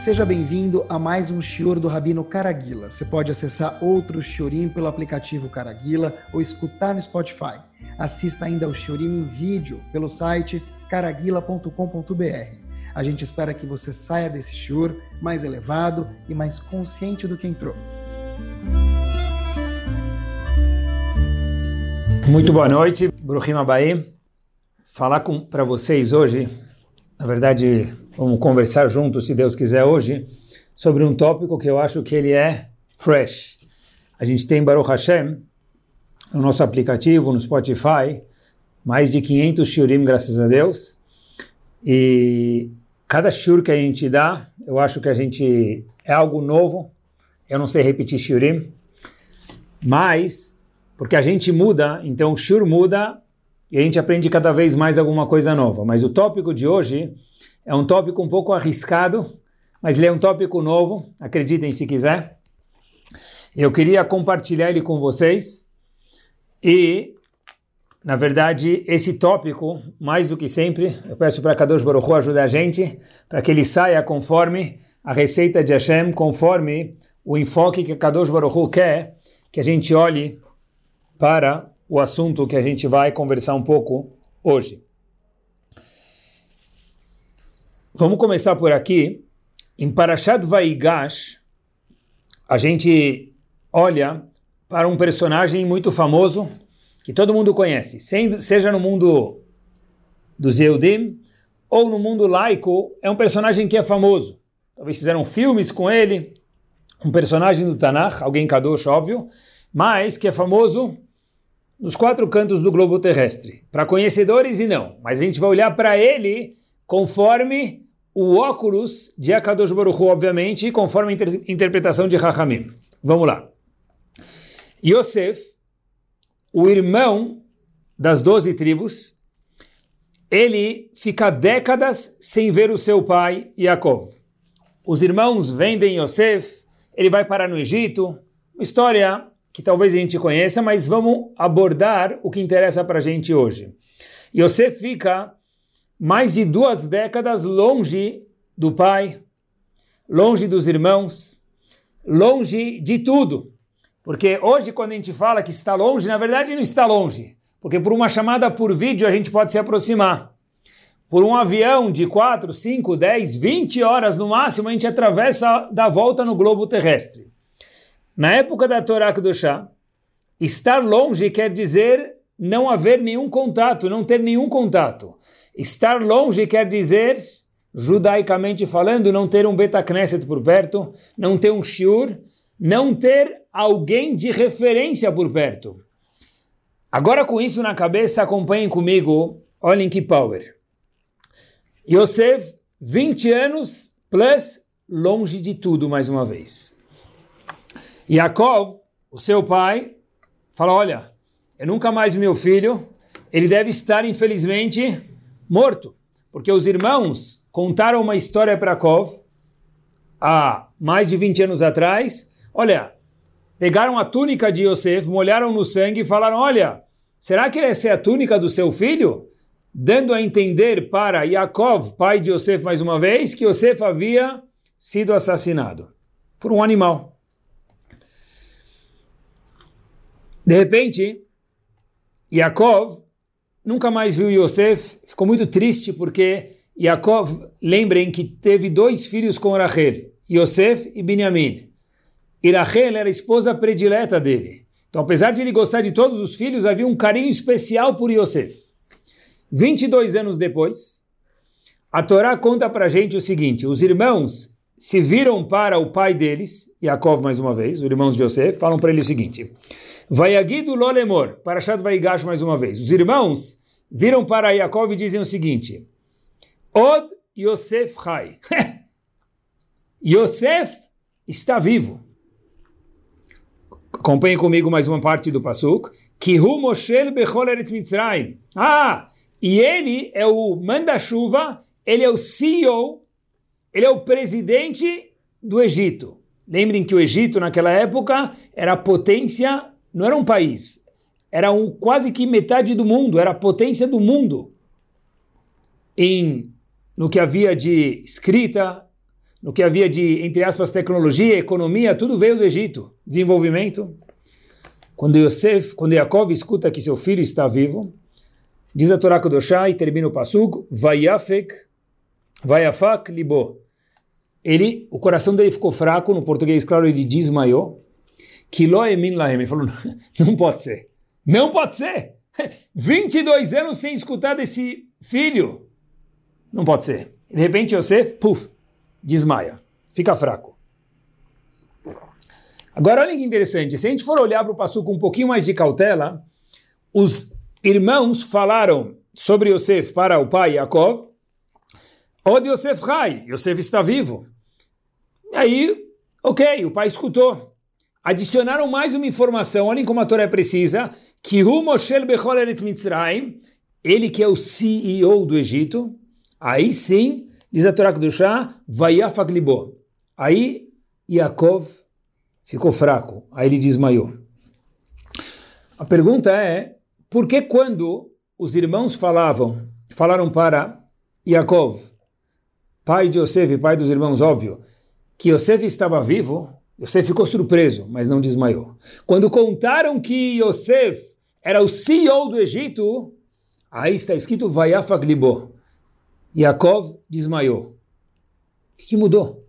Seja bem-vindo a mais um Shior do Rabino Caraguila. Você pode acessar outro Shiorim pelo aplicativo Caraguila ou escutar no Spotify. Assista ainda ao Shiorim em vídeo pelo site caraguila.com.br. A gente espera que você saia desse Shior mais elevado e mais consciente do que entrou. Muito boa noite, Bruhim Abaí. Falar para vocês hoje, na verdade, vamos conversar juntos, se Deus quiser, hoje, sobre um tópico que eu acho que ele é fresh. A gente tem Baruch Hashem, no nosso aplicativo, no Spotify, mais de 500 shurim, graças a Deus. E cada shur que a gente dá, eu acho que a gente é algo novo. Eu não sei repetir shurim, mas porque a gente muda, então o shur muda e a gente aprende cada vez mais alguma coisa nova. Mas o tópico de hoje é um tópico um pouco arriscado, mas ele é um tópico novo, acreditem se quiser. Eu queria compartilhar ele com vocês e, na verdade, esse tópico, mais do que sempre, eu peço para Kadosh Baruch Hu ajudar a gente, para que ele saia conforme a receita de Hashem, conforme o enfoque que Kadosh Baruch Hu quer que a gente olhe para o assunto que a gente vai conversar um pouco hoje. Vamos começar por aqui. Em Parashat Vaigash, a gente olha para um personagem muito famoso que todo mundo conhece, seja no mundo dos Eudim ou no mundo laico, é um personagem que é famoso. Talvez fizeram filmes com ele, um personagem do Tanakh, alguém Kadosh, óbvio, mas que é famoso nos quatro cantos do globo terrestre. Para conhecedores e não, mas a gente vai olhar para ele conforme o óculos de Akadosh Baruch Hu, obviamente, conforme a inter interpretação de Rahamim. Vamos lá. Yosef, o irmão das doze tribos, ele fica décadas sem ver o seu pai Yaakov. Os irmãos vendem Yosef, ele vai parar no Egito, uma história que talvez a gente conheça, mas vamos abordar o que interessa para a gente hoje. Yosef fica mais de duas décadas longe do pai, longe dos irmãos, longe de tudo. Porque hoje, quando a gente fala que está longe, na verdade não está longe. Porque por uma chamada por vídeo a gente pode se aproximar. Por um avião de 4, 5, 10, 20 horas no máximo, a gente atravessa da volta no globo terrestre. Na época da Torá Kedoshá, estar longe quer dizer não haver nenhum contato, não ter nenhum contato. Estar longe quer dizer, judaicamente falando, não ter um Betacneset por perto, não ter um shiur, não ter alguém de referência por perto. Agora com isso na cabeça, acompanhem comigo, olhem que power. Yosef, 20 anos, plus longe de tudo mais uma vez. Yaakov, o seu pai, fala: Olha, eu nunca mais meu filho, ele deve estar, infelizmente, morto. Porque os irmãos contaram uma história para Yaakov há mais de 20 anos atrás. Olha, pegaram a túnica de Yosef, molharam no sangue e falaram: Olha, será que essa é a túnica do seu filho? Dando a entender para Yaakov, pai de Yosef, mais uma vez, que Yosef havia sido assassinado por um animal. De repente, Yaakov nunca mais viu Yosef, ficou muito triste porque Yaakov, lembrem que teve dois filhos com Rachel, Yosef e Benjamin. E Rachel era a esposa predileta dele. Então, apesar de ele gostar de todos os filhos, havia um carinho especial por Yosef. 22 anos depois, a Torá conta para gente o seguinte: os irmãos se viram para o pai deles, Yaakov mais uma vez, os irmãos de Yosef, falam para ele o seguinte: Vaiagidu lolemor, Parashat Vaigash mais uma vez. Os irmãos viram para Yaakov e dizem o seguinte: Od Yosef Chai. Yosef está vivo. Acompanhe comigo mais uma parte do Pasuk. Kihu Moshel Bechol Eretz Mitzrayim. Ah, e ele é o manda-chuva, ele é o CEO, ele é o presidente do Egito. Lembrem que o Egito, naquela época, era a potência não era um país, era um, quase que metade do mundo, era a potência do mundo em no que havia de escrita, no que havia de, entre aspas, tecnologia, economia, tudo veio do Egito, desenvolvimento. Quando Yosef, quando Yaakov escuta que seu filho está vivo, diz a Torá Kodoshá e termina o pasuk, Vayafek, Vayafak libo. Ele, o coração dele ficou fraco, no português, claro, ele desmaiou. Kilo emin lahem. Ele falou, não pode ser. Não pode ser. 22 anos sem escutar desse filho. Não pode ser. De repente, Yosef, puf, desmaia. Fica fraco. Agora, olha que interessante. Se a gente for olhar para o passo com um pouquinho mais de cautela, os irmãos falaram sobre Yosef para o pai Yaakov. Od Yosef Rai, Yosef está vivo. Aí, ok, o pai escutou. Adicionaram mais uma informação, olhem como a Torá é precisa, que Hu Moshel Bechol Eretz Mitzrayim, ele que é o CEO do Egito, aí sim, diz a Torá Kedushá, Vayafak Libo. Aí Yaakov ficou fraco, aí ele desmaiou. A pergunta é, por que quando os irmãos falavam, falaram para Yaakov, pai de Yosef, pai dos irmãos, óbvio, que Yosef estava vivo, Yosef ficou surpreso, mas não desmaiou. Quando contaram que Yosef era o CEO do Egito, aí está escrito Vayafak libo. Yaakov desmaiou. O que, que mudou?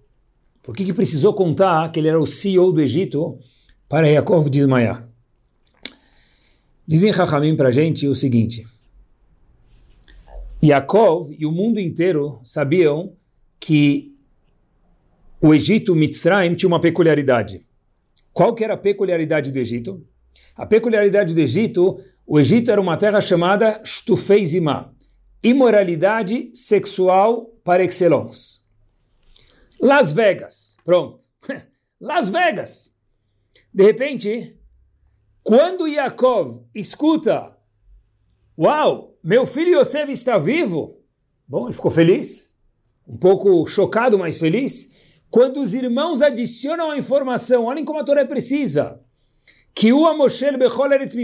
Por que, que precisou contar que ele era o CEO do Egito para Yaakov desmaiar? Dizem Rahamim para a gente o seguinte: Yaakov e o mundo inteiro sabiam que o Egito, Mitzrayim, tinha uma peculiaridade. Qual que era a peculiaridade do Egito? A peculiaridade do Egito, o Egito era uma terra chamada Shtufeizimá, imoralidade sexual par excellence. Las Vegas, pronto. Las Vegas. De repente, quando Yaakov escuta, uau, meu filho Yosef está vivo, bom, ele ficou feliz, um pouco chocado, mas feliz. Quando os irmãos adicionam a informação, olhem como a Torá é precisa, que o Amoshel Bechol Eretz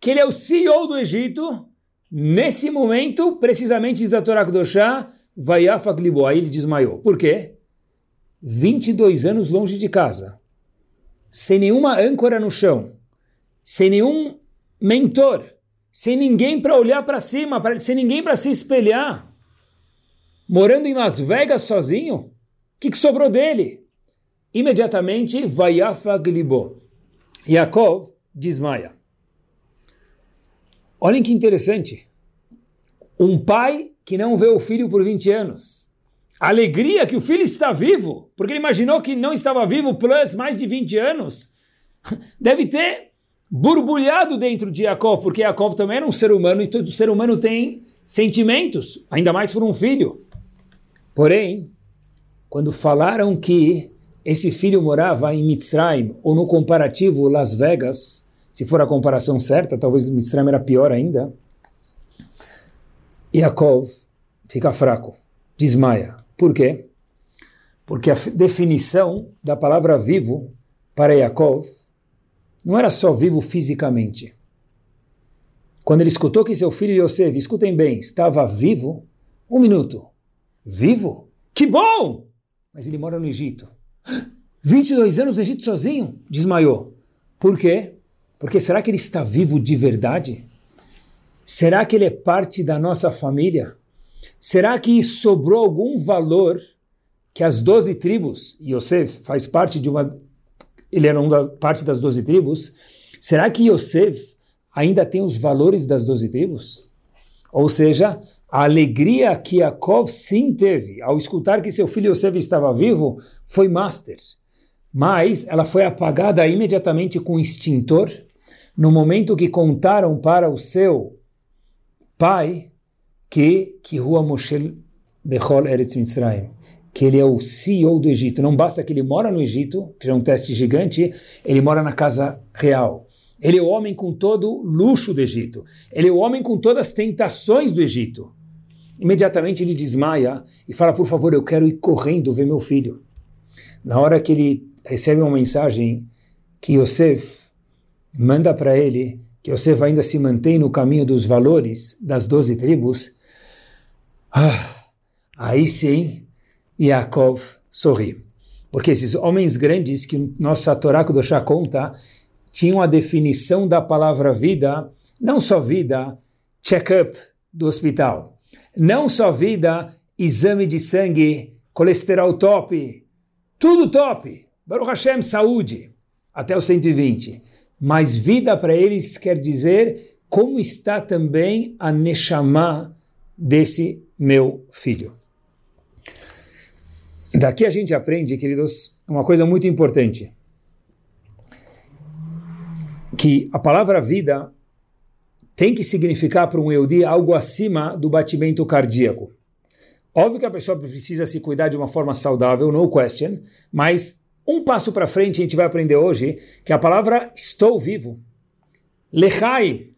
que ele é o CEO do Egito, nesse momento, precisamente diz a Torá Kedoshá, Vayafak Libo, aí ele desmaiou. Por quê? 22 anos longe de casa, sem nenhuma âncora no chão, sem nenhum mentor, sem ninguém para olhar para cima, sem ninguém para se espelhar, morando em Las Vegas sozinho, que, que, sobrou dele? Imediatamente, Vayafak Libo. Yaakov desmaia. Olhem que interessante. Um pai que não vê o filho por 20 anos. A alegria que o filho está vivo, porque ele imaginou que não estava vivo plus mais de 20 anos. Deve ter borbulhado dentro de Yaakov, porque Yaakov também era um ser humano e todo ser humano tem sentimentos, ainda mais por um filho. Porém, quando falaram que esse filho morava em Mitzrayim, ou no comparativo Las Vegas, se for a comparação certa, talvez Mitzrayim era pior ainda, Yaakov fica fraco, desmaia. Por quê? Porque a definição da palavra vivo para Yaakov não era só vivo fisicamente. Quando ele escutou que seu filho Yosef, escutem bem, estava vivo, um minuto, vivo? Que bom! Mas ele mora no Egito. 22 anos no Egito sozinho? Desmaiou. Por quê? Porque será que ele está vivo de verdade? Será que ele é parte da nossa família? Será que sobrou algum valor que as doze tribos, e Yosef faz parte de uma, ele era uma parte das doze tribos, será que Yosef ainda tem os valores das doze tribos? Ou seja, a alegria que Yaakov sim teve ao escutar que seu filho Yosef estava vivo foi master. Mas ela foi apagada imediatamente com extintor no momento que contaram para o seu pai que que Rua Moshe Bechol Eretz Mitzrayim, que ele é o CEO do Egito. Não basta que ele mora no Egito, que é um teste gigante, ele mora na casa real. Ele é o homem com todo o luxo do Egito. Ele é o homem com todas as tentações do Egito. Imediatamente ele desmaia e fala: Por favor, eu quero ir correndo ver meu filho. Na hora que ele recebe uma mensagem que Yosef manda para ele, que Yosef ainda se mantém no caminho dos valores das doze tribos, ah, aí sim Yaakov sorri. Porque esses homens grandes que nossa Torá Kudoshá conta tinham a definição da palavra vida, não só vida, check-up do hospital, não só vida, exame de sangue, colesterol top, tudo top, Baruch Hashem, saúde, até os 120. Mas vida para eles quer dizer como está também a Neshama desse meu filho. Daqui a gente aprende, queridos, uma coisa muito importante. Que a palavra vida tem que significar para um Eudi algo acima do batimento cardíaco. Óbvio que a pessoa precisa se cuidar de uma forma saudável, no question, mas um passo para frente a gente vai aprender hoje que a palavra estou vivo, lechai,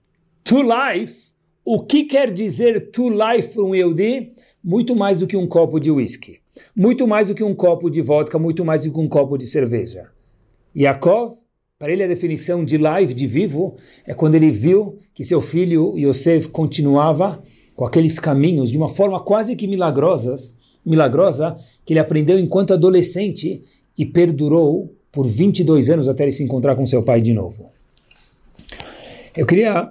to life, o que quer dizer to life para um Yehudi? Muito mais do que um copo de whisky, muito mais do que um copo de vodka, muito mais do que um copo de cerveja. Yaakov, para ele a definição de life, de vivo, é quando ele viu que seu filho Yosef continuava com aqueles caminhos de uma forma quase que milagrosas, milagrosa, que ele aprendeu enquanto adolescente e perdurou por 22 anos até ele se encontrar com seu pai de novo. Eu queria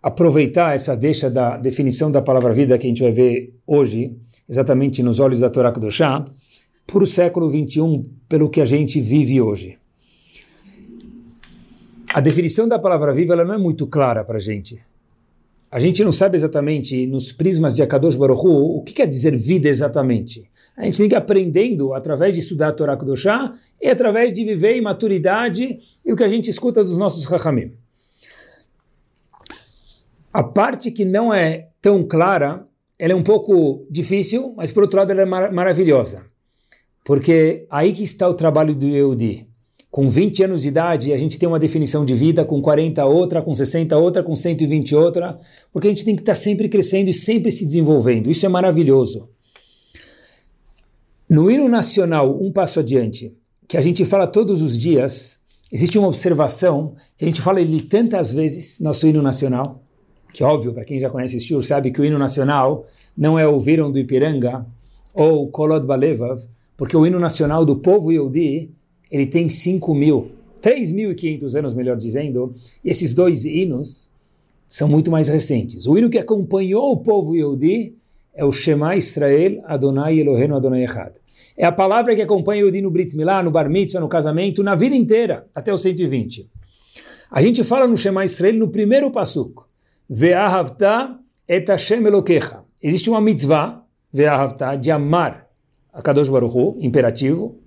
aproveitar essa deixa da definição da palavra vida que a gente vai ver hoje, exatamente nos olhos da Torá do Chá, para o século 21, pelo que a gente vive hoje. A definição da palavra viva ela não é muito clara para a gente. A gente não sabe exatamente, nos prismas de Akadosh Baruch Hu, o que quer dizer vida exatamente. A gente tem que ir aprendendo através de estudar a Torá Kudoshá e através de viver em maturidade e o que a gente escuta dos nossos Chachamim. A parte que não é tão clara, ela é um pouco difícil, mas por outro lado ela é mar maravilhosa. Porque aí que está o trabalho do Yehudi. Com 20 anos de idade, a gente tem uma definição de vida, com 40 outra, com 60 outra, com 120 outra, porque a gente tem que estar sempre crescendo e sempre se desenvolvendo. Isso é maravilhoso. No hino nacional, um passo adiante, que a gente fala todos os dias, existe uma observação que a gente fala ele tantas vezes, nosso hino nacional, que óbvio, para quem já conhece o Shur, sabe que o hino nacional não é o Viram do Ipiranga ou Kolod Balevav, porque o hino nacional do povo Yehudi, ele tem 5 mil, 3.500 anos, melhor dizendo, e esses dois hinos são muito mais recentes. O hino que acompanhou o povo Yehudi é o Shema Israel Adonai Eloheinu Adonai Echad. É a palavra que acompanha o Yehudi no Brit Milá, no Bar Mitzvah, no casamento, na vida inteira, até os 120. A gente fala no Shema Israel no primeiro passuco. Ve'ahavta et Hashem. Existe uma mitzvah, ve'ahavta, de amar a Kadosh Baruch Hu, imperativo.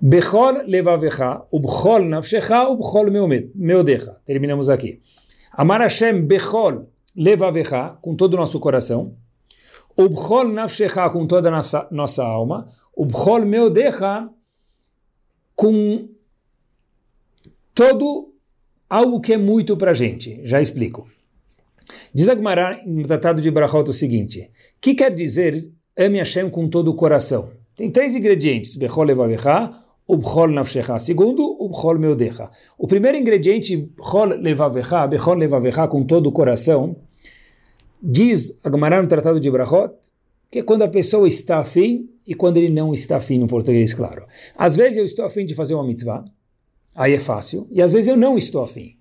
Bechol levavecha, ubchol nafshecha, ubchol meodecha. Terminamos aqui. Amar Hashem bechol levavecha, com todo o nosso coração. Ubchol nafshecha, com toda a nossa, nossa alma. Ubchol meodecha, com todo algo que é muito para gente. Já explico. Diz Agmará no Tratado de Brachot o seguinte: que quer dizer ame Hashem com todo o coração? Tem três ingredientes: Bechol levavecha, Ubchol nafshecha. Segundo, Ubchol meodecha. O primeiro ingrediente, Bechol levavecha, Bechol levavecha, com todo o coração, Diz Agmará no Tratado de Brachot que é quando a pessoa está afim e quando ele não está afim, no português, claro. Às vezes eu estou afim de fazer uma mitzvah, aí é fácil, e às vezes eu não estou afim.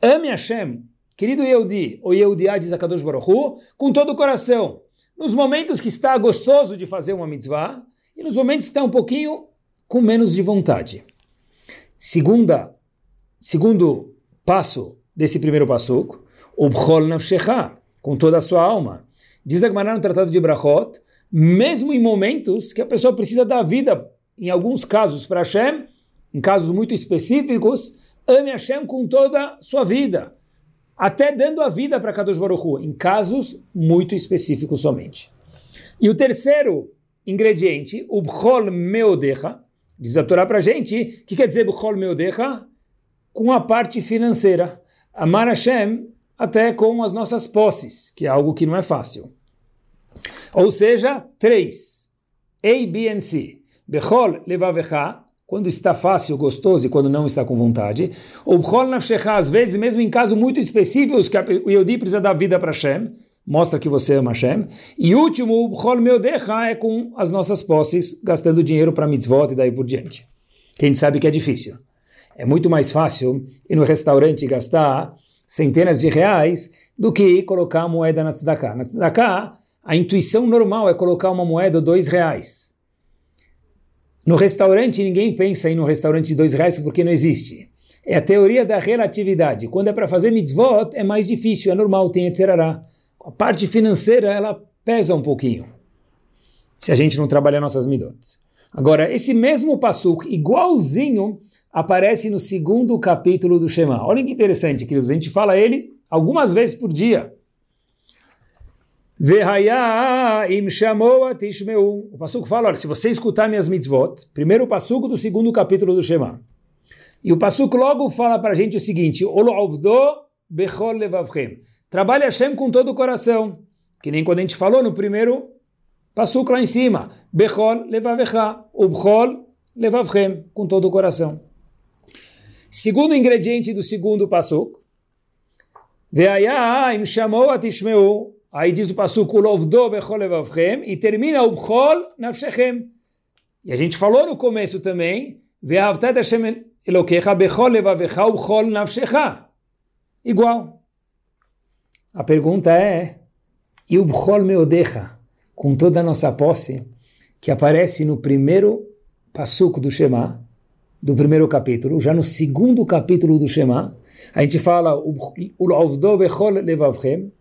Ame Hashem, querido Yehudi, ou Yehudiá, diz a Kadosh Baruch Hu, com todo o coração. Nos momentos que está gostoso de fazer uma mitzvah, e nos momentos que está um pouquinho com menos de vontade. Segunda, segundo passo desse primeiro passuco, o Bchol Nafshecha, com toda a sua alma. Diz Agmará no Tratado de Brachot, mesmo em momentos que a pessoa precisa dar vida, em alguns casos para Hashem, em casos muito específicos, ame Hashem com toda a sua vida, até dando a vida para Kadosh Baruch Hu, em casos muito específicos somente. E o terceiro ingrediente, o Bchol Meodecha, diz a Torá para a gente, o que quer dizer Bchol Meodecha? Com a parte financeira. Amar Hashem até com as nossas posses, que é algo que não é fácil. Ou seja, três. A, B e C. Bechol levavecha, quando está fácil, gostoso e quando não está com vontade. Ou bechol nafshecha, às vezes, mesmo em casos muito específicos, que o Yodi precisa dar vida para Hashem, mostra que você ama Hashem. E último, Bchol Meodecha é com as nossas posses, gastando dinheiro para mitzvot e daí por diante. Quem sabe que é difícil. É muito mais fácil ir no restaurante gastar centenas de reais do que colocar a moeda na tzedakah. Na tzedakah, a intuição normal é colocar uma moeda de dois reais. No restaurante, ninguém pensa em no restaurante de dois reais porque não existe. É a teoria da relatividade. Quando é para fazer mitzvot, é mais difícil, é normal, tem etzerará. A parte financeira, ela pesa um pouquinho. Se a gente não trabalhar nossas midot. Agora, esse mesmo passuk, igualzinho, aparece no segundo capítulo do Shema. Olha que interessante, queridos. A gente fala ele algumas vezes por dia. O passuco fala, olha, se você escutar minhas mitzvot, primeiro passuco do segundo capítulo do Shema. E o passuco logo fala para a gente o seguinte, bechol levavchem. Trabalhe Hashem com todo o coração. Que nem quando a gente falou no primeiro passuco lá em cima. Bechol levavecha. Ubchol levavchem. Com todo o coração. Segundo ingrediente do segundo passuco. Ve'ayah chamou atishmeu. Aí diz o passuco, lovdo bechol levavchem, e termina o bchol nafshechem. E a gente falou no começo também, ve'avtat Hashem elokecha bechol levavecha ubchol nafshecha. Igual. A pergunta é, e o bchol meodecha, com toda a nossa posse, que aparece no primeiro passuco do Shema, do primeiro capítulo, já no segundo capítulo do Shema, a gente fala Ulovdo bechol levavchem,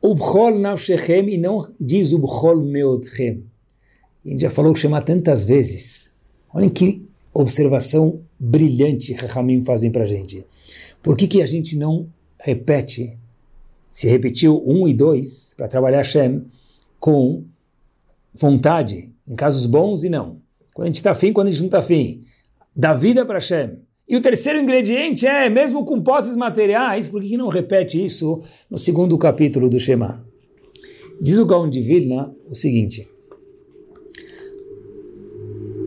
Ubchol nafshechem, e não diz Ubchol meodchem. A gente já falou o Shema tantas vezes. Olhem que observação brilhante que Rahamim fazem para a gente. Por que, que a gente não repete, se repetiu um e dois, para trabalhar Hashem com vontade, em casos bons e não? Quando a gente está afim, quando a gente não está afim da vida para Hashem. E o terceiro ingrediente é, mesmo com posses materiais, por que não repete isso no segundo capítulo do Shema? Diz o Gaon de Vilna o seguinte,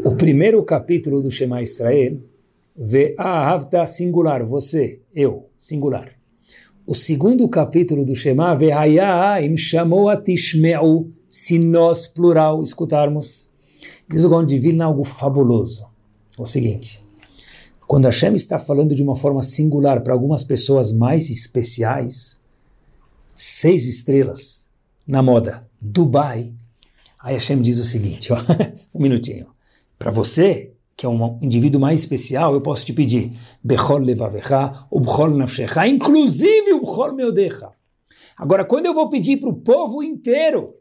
o primeiro capítulo do Shema Israel vê Ahavta singular, você, eu, singular. O segundo capítulo do Shema vê Hayaim chamou a Tishmeu, se nós, plural, escutarmos. Diz o Gaon de Vilna algo fabuloso o seguinte: quando Hashem está falando de uma forma singular para algumas pessoas mais especiais, seis estrelas na moda, Dubai, aí Hashem diz o seguinte: ó, um minutinho. Para você, que é um indivíduo mais especial, eu posso te pedir Bechol levavecha, Ubchol nafshecha, inclusive Ubchol meodecha. Agora, quando eu vou pedir para o povo inteiro,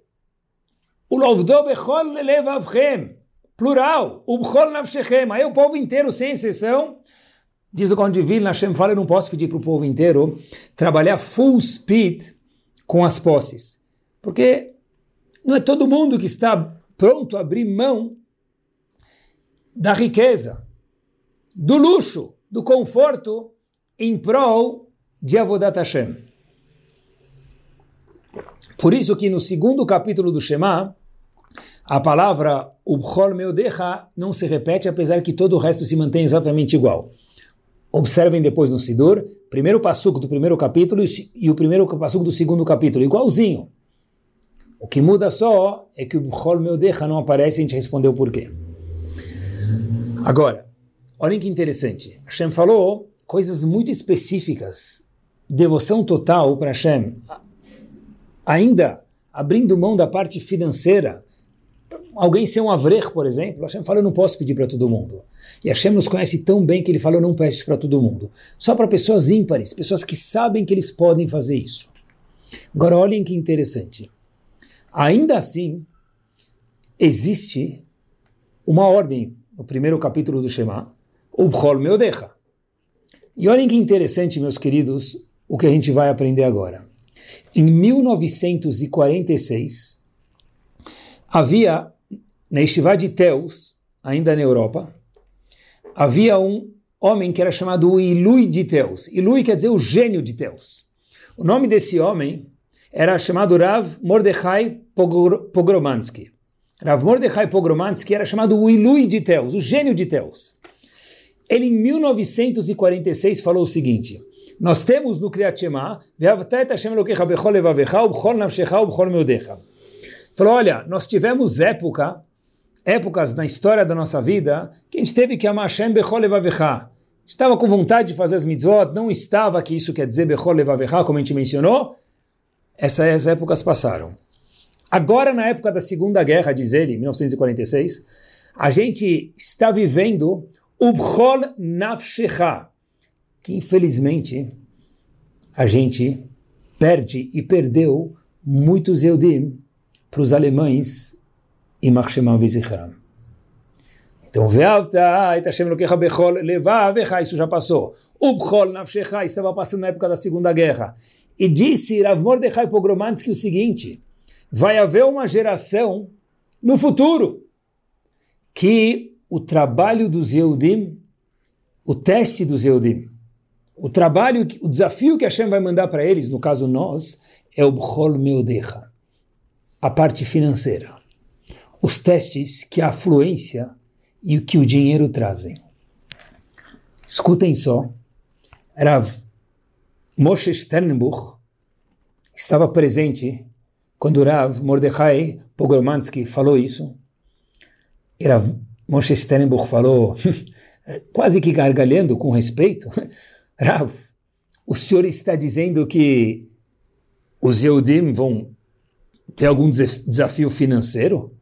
o Lovdo Bechol levavchem, plural, Ubchol Navshechem, aí o povo inteiro, sem exceção, diz o Conde Vilna, Hashem fala, eu não posso pedir para o povo inteiro trabalhar full speed com as posses, porque não é todo mundo que está pronto a abrir mão da riqueza, do luxo, do conforto, em prol de Avodat Hashem. Por isso que no segundo capítulo do Shema, a palavra Ubchol Meodecha não se repete, apesar que todo o resto se mantém exatamente igual. Observem depois no Sidur, primeiro passuco do primeiro capítulo e o primeiro passuco do segundo capítulo, igualzinho. O que muda só é que o Bchol Meodecha não aparece e a gente respondeu por quê. Agora, olhem que interessante. Hashem falou coisas muito específicas, devoção total para Hashem, ainda abrindo mão da parte financeira, alguém ser um avrer, por exemplo, Hashem fala, eu não posso pedir para todo mundo. E Hashem nos conhece tão bem que ele fala, eu não peço para todo mundo. Só para pessoas ímpares, pessoas que sabem que eles podem fazer isso. Agora olhem que interessante. Ainda assim, existe uma ordem no primeiro capítulo do Shema, o Bchol Meodecha. E olhem que interessante, meus queridos, o que a gente vai aprender agora. Em 1946, havia na Yeshiva de Teus, ainda na Europa, havia um homem que era chamado Ilui de Teus. Ilui quer dizer o gênio de Teus. O nome desse homem era chamado Rav Mordechai Pogromansky. Rav Mordechai Pogromansky era chamado o Ilui de Teus, o gênio de Teus. Ele, em 1946, falou o seguinte: Nós temos no Kriyat Shema, Falou, olha, nós tivemos época, épocas na história da nossa vida, que a gente teve que amar Hashem bechol levavecha. Estava com vontade de fazer as mitzvot, não estava, que isso quer dizer bechol levavecha, como a gente mencionou. Essas épocas passaram. Agora, na época da Segunda Guerra, diz ele, 1946, a gente está vivendo o bchol nafshecha, que infelizmente a gente perde e perdeu muitos Eudim para os alemães e Machshemam Vizichram. Então, Ve'avta et Hashem Lokecha Bechol isso já passou. O Bchol Nafshecha estava passando na época da Segunda Guerra. E disse Rav Mordechai Pogromansky o seguinte, vai haver uma geração no futuro que o trabalho dos Yehudim, o teste dos Yehudim, o trabalho, o desafio que Hashem vai mandar para eles, no caso nós, é o Bchol Meodecha, a parte financeira. Os testes que a afluência e o que o dinheiro trazem. Escutem só, Rav Moshe Sternbuch estava presente quando Rav Mordechai Pogromansky falou isso. E Rav Moshe Sternbuch falou, quase que gargalhando com respeito, Rav, o senhor está dizendo que os Yehudim vão ter algum desafio financeiro?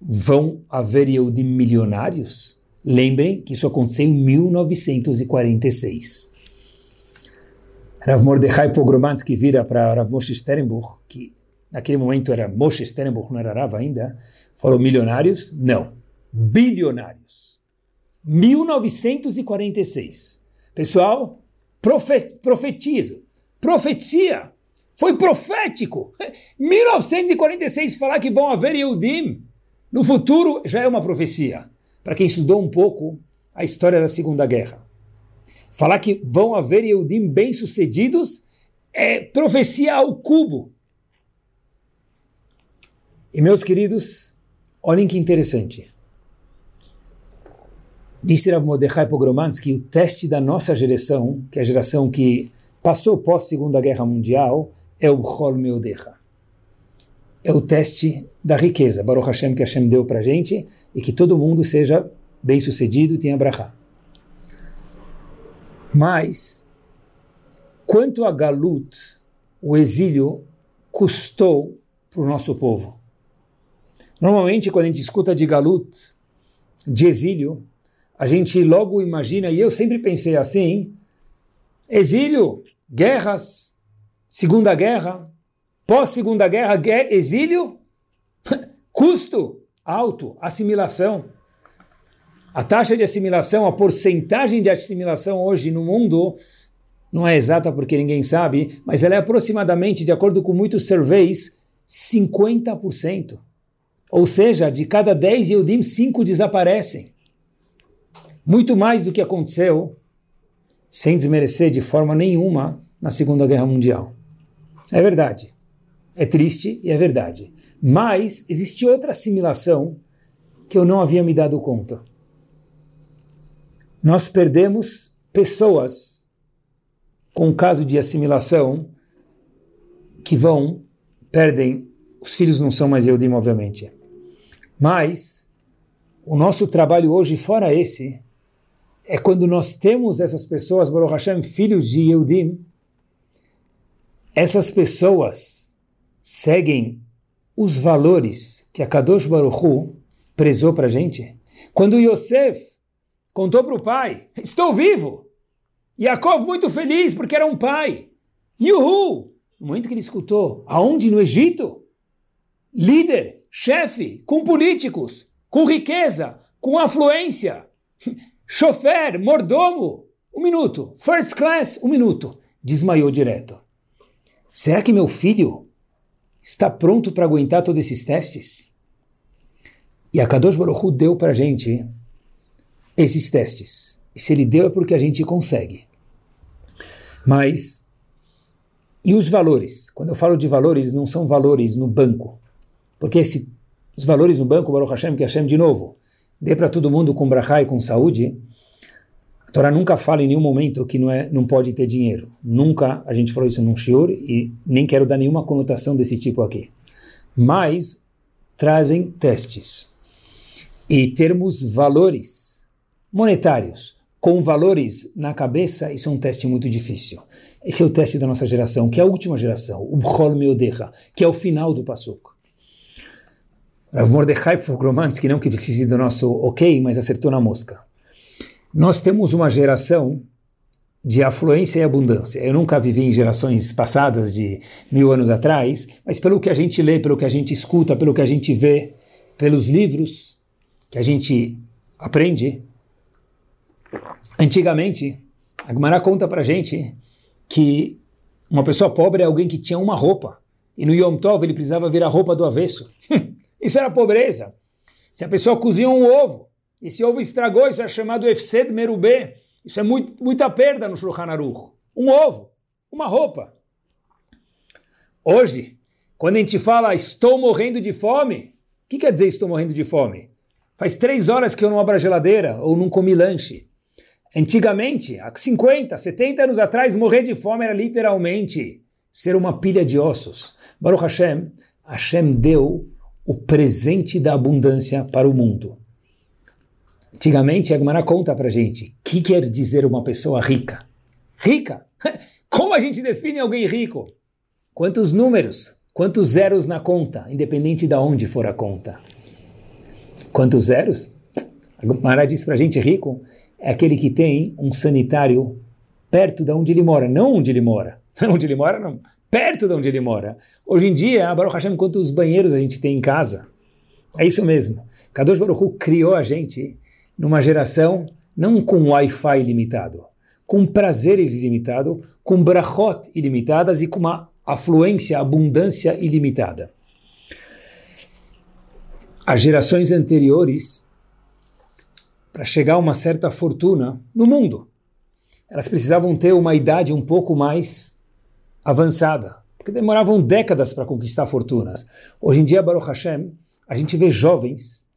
Vão haver Yehudim milionários? Lembrem que isso aconteceu em 1946. Rav Mordechai Pogromansky vira para Rav Moshe Sternbuch, que naquele momento era Moshe Sternbuch, não era Rav ainda, falou milionários? Não, bilionários. 1946. Pessoal, profet, profetiza, profecia, foi profético. 1946 falar que vão haver Yehudim no futuro já é uma profecia. Para quem estudou um pouco a história da Segunda Guerra. Falar que vão haver Yehudim bem-sucedidos é profecia ao cubo. E meus queridos, olhem que interessante. Disse Rav Mordechai Pogromansky, o teste da nossa geração, que é a geração que passou pós Segunda Guerra Mundial, é o Bchol Meodecha. É o teste da riqueza, Baruch Hashem, que Hashem deu para a gente, e que todo mundo seja bem sucedido e tenha brachá. Mas, quanto a Galut, o exílio, custou para o nosso povo? Normalmente, quando a gente escuta de Galut, de exílio, a gente logo imagina, e eu sempre pensei assim, exílio, guerras, Segunda Guerra, pós-Segunda Guerra, exílio, custo alto, assimilação. A taxa de assimilação, a porcentagem de assimilação hoje no mundo não é exata porque ninguém sabe, mas ela é aproximadamente, de acordo com muitos surveys, 50%. Ou seja, de cada 10 Yehudim, 5 desaparecem muito mais do que aconteceu, sem desmerecer de forma nenhuma, na Segunda Guerra Mundial. É verdade. É triste e é verdade. Mas existe outra assimilação que eu não havia me dado conta. Nós perdemos pessoas com caso de assimilação que vão, perdem, os filhos não são mais Eudim, obviamente. Mas o nosso trabalho hoje, fora esse, é quando nós temos essas pessoas, Baruch Hashem, filhos de Yehudim, essas pessoas seguem os valores que a Kadosh Baruch Hu prezou para a gente. Quando Yosef contou para o pai, estou vivo, Yaakov muito feliz porque era um pai, Yuhu, no momento que ele escutou, aonde? No Egito? Líder, chefe, com políticos, com riqueza, com afluência, Chofer, mordomo, um minuto. First class, um minuto. Desmaiou direto. Será que meu filho está pronto para aguentar todos esses testes? E a Kadosh Baruch deu para a gente esses testes. E se ele deu é porque a gente consegue. Mas, e os valores? Quando eu falo de valores, não são valores no banco. Porque os valores no banco, Baruch Hashem, que Hashem de novo, dê para todo mundo com brachá e com saúde, A Torá nunca fala em nenhum momento que não, é, não pode ter dinheiro. Nunca a gente falou isso num shiur e nem quero dar nenhuma conotação desse tipo aqui. Mas trazem testes. E termos valores monetários com valores na cabeça, isso é um teste muito difícil. Esse é o teste da nossa geração, que é a última geração, o Bchol Meodecha, que é o final do Pasuk. Rav Mordechai Pogromansky, não que precise do nosso ok, mas acertou na mosca. Nós temos uma geração de afluência e abundância. Eu nunca vivi em gerações passadas de mil anos atrás, mas pelo que a gente lê, pelo que a gente escuta, pelo que a gente vê, pelos livros que a gente aprende, antigamente, a Gemara conta pra gente que uma pessoa pobre é alguém que tinha uma roupa, e no Yom Tov ele precisava ver a roupa do avesso. Isso era pobreza. Se a pessoa cozinha um ovo, esse ovo estragou, isso é chamado Efsed Merubê. Isso é muito, muita perda no Shulchan Aruch. Um ovo, uma roupa. Hoje, quando a gente fala estou morrendo de fome, o que quer dizer estou morrendo de fome? Faz três horas que eu não abro a geladeira ou não comi lanche. Antigamente, há 50, 70 anos atrás, morrer de fome era literalmente ser uma pilha de ossos. Baruch Hashem, Hashem deu o presente da abundância para o mundo. Antigamente, a conta para gente, o que quer dizer uma pessoa rica? Rica? Como a gente define alguém rico? Quantos números? Quantos zeros na conta, independente de onde for a conta? Quantos zeros? A diz para gente, rico é aquele que tem um sanitário perto de onde ele mora, não onde ele mora. Onde ele mora, não perto de onde ele mora. Hoje em dia, Baruch Hashem, quantos banheiros a gente tem em casa? É isso mesmo. Kadosh Baruch Hu criou a gente numa geração não com Wi-Fi ilimitado, com prazeres ilimitados, com brachot ilimitadas e com uma afluência, abundância ilimitada. As gerações anteriores, para chegar a uma certa fortuna no mundo, elas precisavam ter uma idade um pouco mais avançada, porque demoravam décadas para conquistar fortunas. Hoje em dia, Baruch Hashem, a gente vê jovens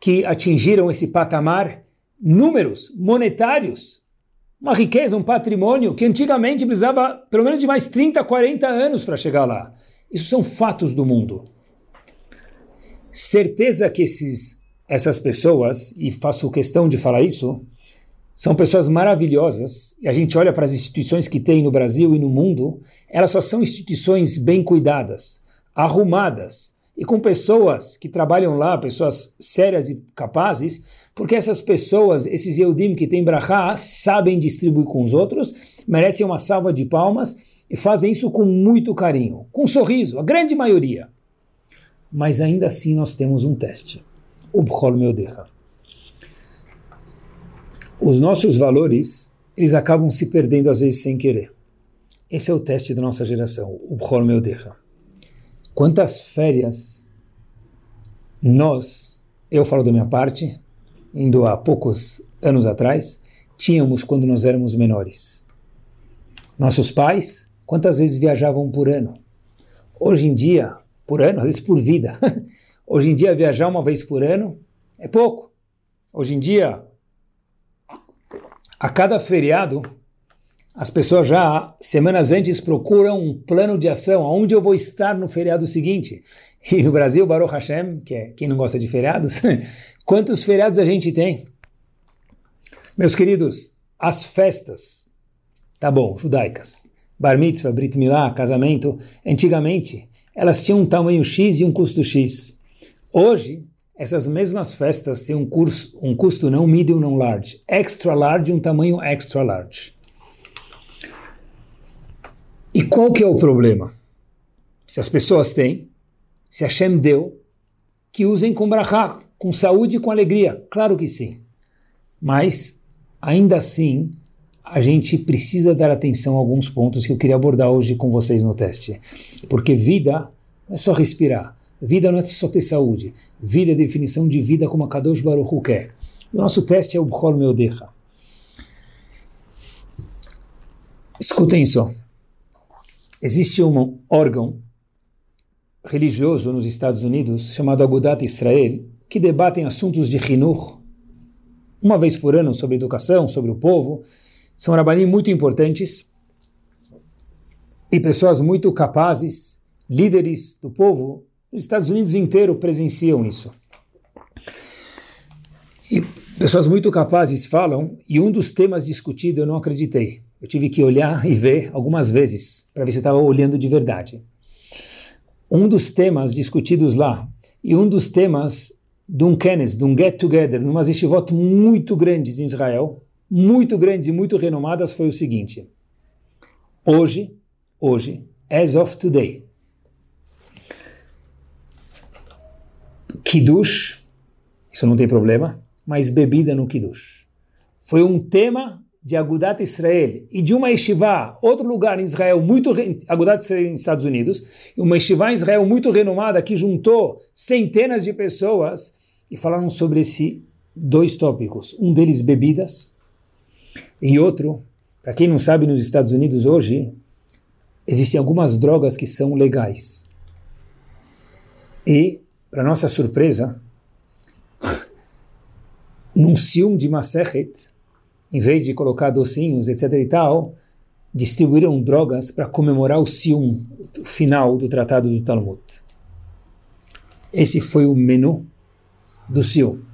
que atingiram esse patamar, números monetários, uma riqueza, um patrimônio que antigamente precisava pelo menos de mais 30, 40 anos para chegar lá. Isso são fatos do mundo. Certeza que esses, essas pessoas, e faço questão de falar isso, são pessoas maravilhosas, e a gente olha para as instituições que tem no Brasil e no mundo, elas só são instituições bem cuidadas, arrumadas, e com pessoas que trabalham lá, pessoas sérias e capazes, porque essas pessoas, esses Eudim que têm brachá, sabem distribuir com os outros, merecem uma salva de palmas e fazem isso com muito carinho, com um sorriso, a grande maioria. Mas ainda assim nós temos um teste. O Bchol Meodecha os nossos valores, eles acabam se perdendo às vezes sem querer. Esse é o teste da nossa geração, o Bchol Meodecha. Quantas férias nós, eu falo da minha parte, indo há poucos anos atrás, tínhamos quando nós éramos menores. Nossos pais, quantas vezes viajavam por ano? Hoje em dia, por ano, às vezes por vida. Hoje em dia, viajar uma vez por ano é pouco. Hoje em dia, a cada feriado, as pessoas já semanas antes procuram um plano de ação, aonde eu vou estar no feriado seguinte. E no Brasil, Baruch Hashem, que é quem não gosta de feriados, quantos feriados a gente tem? Meus queridos, as festas, tá bom, judaicas, bar mitzvah, brit milá, casamento, antigamente, elas tinham um tamanho X e um custo X. Hoje, essas mesmas festas têm um, curso, um custo não medium, não large, extra large, um tamanho extra large. E qual que é o problema? Se as pessoas têm, se Hashem deu, que usem com brachá, com saúde e com alegria. Claro que sim. Mas, ainda assim, a gente precisa dar atenção a alguns pontos que eu queria abordar hoje com vocês no teste. Porque vida é só respirar. Vida não é só ter saúde. Vida é definição de vida como a Kadosh Baruch quer. O nosso teste é o Bchol Meodecha. Escutem só. Existe um órgão religioso nos Estados Unidos chamado Agudat Israel que debatem assuntos de Hinur uma vez por ano sobre educação, sobre o povo. São rabanim muito importantes e pessoas muito capazes, líderes do povo. Os Estados Unidos inteiro presenciam isso. E pessoas muito capazes falam, e um dos temas discutidos eu não acreditei. Eu tive que olhar e ver algumas vezes para ver se eu estava olhando de verdade. Um dos temas discutidos lá, e um dos temas de um kenes, de um get-together, numa yeshivot muito grandes em Israel, muito grandes e muito renomadas, foi o seguinte. Hoje, hoje, as of today, Kiddush, isso não tem problema, mas bebida no Kiddush. Foi um tema de Agudat Israel e de uma yeshiva, outro lugar em Israel, muito Agudat Israel nos Estados Unidos, uma yeshiva em Israel muito renomada que juntou centenas de pessoas e falaram sobre esses dois tópicos. Um deles, bebidas, e outro, para quem não sabe, nos Estados Unidos hoje, existem algumas drogas que são legais. E, para nossa surpresa, num ciúme de Masechet, em vez de colocar docinhos, etc e tal, distribuíram drogas para comemorar o ciúme, o final do Tratado do Talmud. Esse foi o menu do ciúme.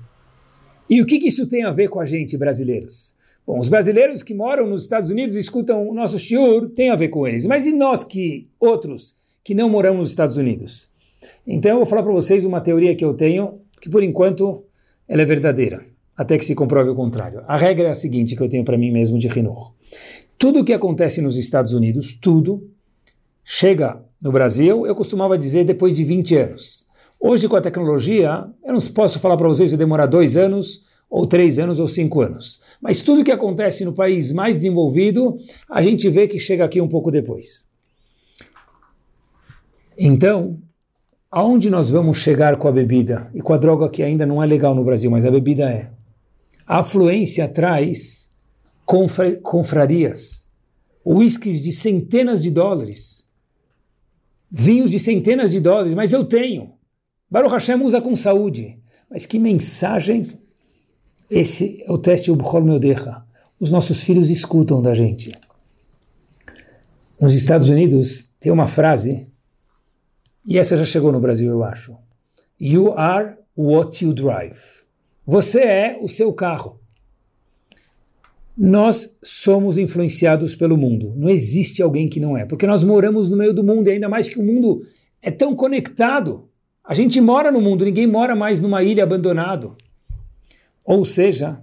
E o que, que isso tem a ver com a gente, brasileiros? Bom, os brasileiros que moram nos Estados Unidos escutam o nosso shiur, tem a ver com eles. Mas e nós que, outros, que não moramos nos Estados Unidos? Então eu vou falar para vocês uma teoria que eu tenho, que por enquanto ela é verdadeira, até que se comprove o contrário. A regra é a seguinte que eu tenho para mim mesmo de Rinur. Tudo o que acontece nos Estados Unidos, tudo, chega no Brasil, eu costumava dizer, depois de 20 anos. Hoje, com a tecnologia, eu não posso falar para vocês se demorar dois anos, ou três anos, ou cinco anos. Mas tudo que acontece no país mais desenvolvido, a gente vê que chega aqui um pouco depois. Então, aonde nós vamos chegar com a bebida e com a droga que ainda não é legal no Brasil, mas a bebida é? A afluência traz confra confrarias, uísques de centenas de dólares, vinhos de centenas de dólares, mas eu tenho. Baruch Hashem usa com saúde. Mas que mensagem! Esse é o teste Ubchol Meudecha. Os nossos filhos escutam da gente. Nos Estados Unidos tem uma frase, e essa já chegou no Brasil, eu acho. You are what you drive. Você é o seu carro. Nós somos influenciados pelo mundo. Não existe alguém que não é, porque nós moramos no meio do mundo e ainda mais que o mundo é tão conectado. A gente mora no mundo, ninguém mora mais numa ilha abandonado. Ou seja,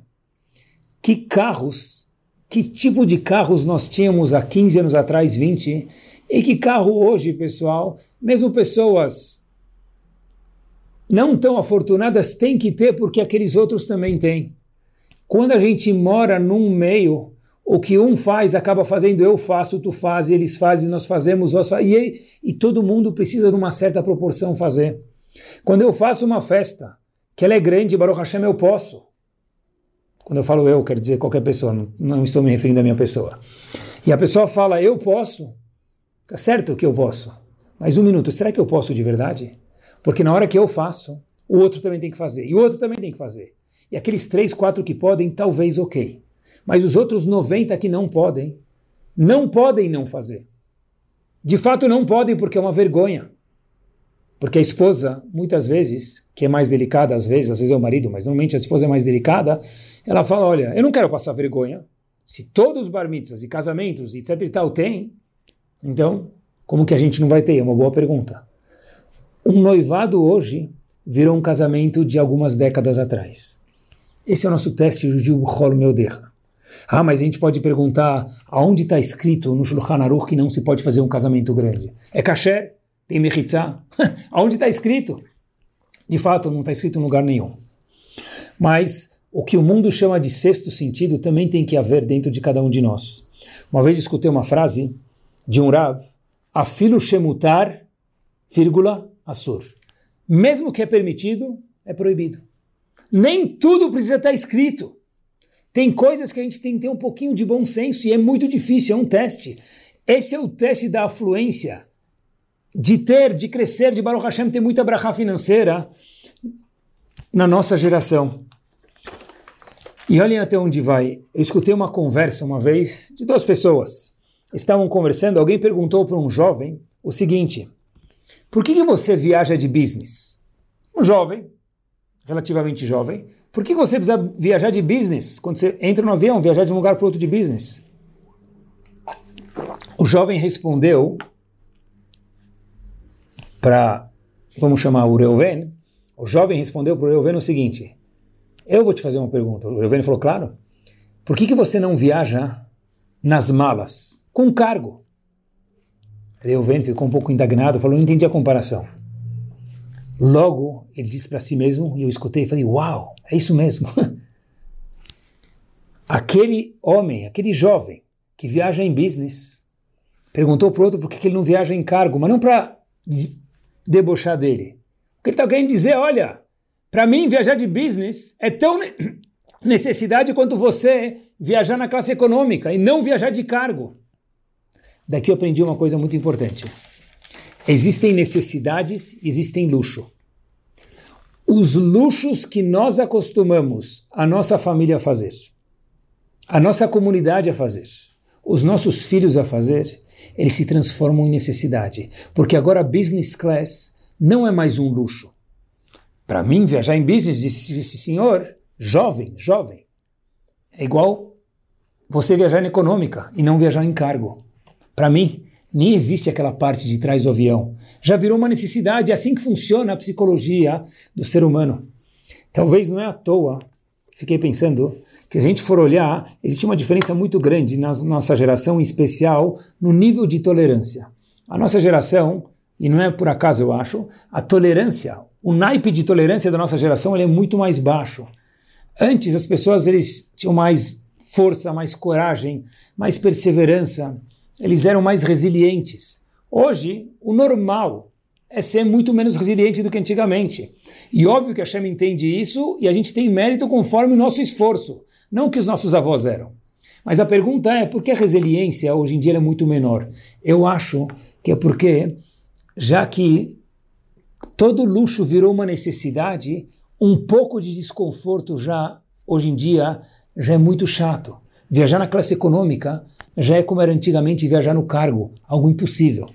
que carros, que tipo de carros nós tínhamos há 15 anos atrás, 20, e que carro hoje, pessoal, mesmo pessoas não tão afortunadas têm que ter porque aqueles outros também têm. Quando a gente mora num meio o que um faz acaba fazendo, eu faço, tu faz, eles fazem, nós fazemos, nós faz, e, ele, e todo mundo precisa de uma certa proporção fazer. Quando eu faço uma festa, que ela é grande, Baruch Hashem, eu posso. Quando eu falo eu, quer dizer qualquer pessoa, não, não estou me referindo à minha pessoa. E a pessoa fala, eu posso. Tá certo que eu posso. Mas um minuto, será que eu posso de verdade? Porque na hora que eu faço, o outro também tem que fazer. E o outro também tem que fazer. E aqueles três, quatro que podem, talvez ok. Mas os outros 90 que não podem, não podem não fazer. De fato, não podem porque é uma vergonha. Porque a esposa, muitas vezes, que é mais delicada, às vezes, às vezes é o marido, mas normalmente a esposa é mais delicada, ela fala, olha, eu não quero passar vergonha. Se todos os bar mitzvahs e casamentos, etc e tal, tem, então, como que a gente não vai ter? É uma boa pergunta. Um noivado hoje virou um casamento de algumas décadas atrás. Esse é o nosso teste de Bchol Meuderra. Ah, mas a gente pode perguntar aonde está escrito no Shulchan Aruch que não se pode fazer um casamento grande. É kasher? Tem Mechitzá? Aonde está escrito? De fato, não está escrito em lugar nenhum. Mas o que o mundo chama de sexto sentido também tem que haver dentro de cada um de nós. Uma vez escutei uma frase de um Rav, afilo shemutar, vírgula, assur. Mesmo que é permitido, é proibido. Nem tudo precisa estar escrito. Tem coisas que a gente tem que ter um pouquinho de bom senso e é muito difícil, é um teste. Esse é o teste da afluência de ter, de crescer, de Baruch Hashem ter muita brachá financeira na nossa geração. E olhem até onde vai. Eu escutei uma conversa uma vez de duas pessoas. Estavam conversando, alguém perguntou para um jovem o seguinte: Por que, que você viaja de business? Um jovem, relativamente jovem, por que você precisa viajar de business? Quando você entra no avião, viajar de um lugar para outro de business? O jovem respondeu para, vamos chamar o Reuven, o jovem respondeu para o Reuven o seguinte, eu vou te fazer uma pergunta. O Reuven falou, claro, por que, que você não viaja nas malas, com cargo? Reuven ficou um pouco indignado, falou, não entendi a comparação. Logo, ele disse para si mesmo, e eu escutei e falei, uau, é isso mesmo. aquele homem, aquele jovem que viaja em business, perguntou para o outro por que ele não viaja em cargo, mas não para debochar dele. O que ele está querendo dizer, olha, para mim viajar de business é tão necessidade quanto você viajar na classe econômica e não viajar de cargo. Daqui eu aprendi uma coisa muito importante. Existem necessidades, existem luxo. Os luxos que nós acostumamos a nossa família a fazer, a nossa comunidade a fazer, os nossos filhos a fazer, eles se transformam em necessidade. Porque agora business class não é mais um luxo. Para mim, viajar em business, disse esse senhor, jovem, jovem, é igual você viajar em econômica e não viajar em cargo. Para mim, nem existe aquela parte de trás do avião. Já virou uma necessidade, é assim que funciona a psicologia do ser humano. Talvez não é à toa, fiquei pensando, que a gente for olhar, existe uma diferença muito grande na nossa geração, em especial no nível de tolerância. A nossa geração, e não é por acaso eu acho, a tolerância, o naipe de tolerância da nossa geração ele é muito mais baixo. Antes as pessoas eles tinham mais força, mais coragem, mais perseverança, eles eram mais resilientes. Hoje, o normal é ser muito menos resiliente do que antigamente. E óbvio que a Shem entende isso e a gente tem mérito conforme o nosso esforço não que os nossos avós eram. Mas a pergunta é por que a resiliência hoje em dia é muito menor? Eu acho que é porque, já que todo luxo virou uma necessidade, um pouco de desconforto já, hoje em dia, já é muito chato. Viajar na classe econômica já é como era antigamente viajar no cargo, algo impossível.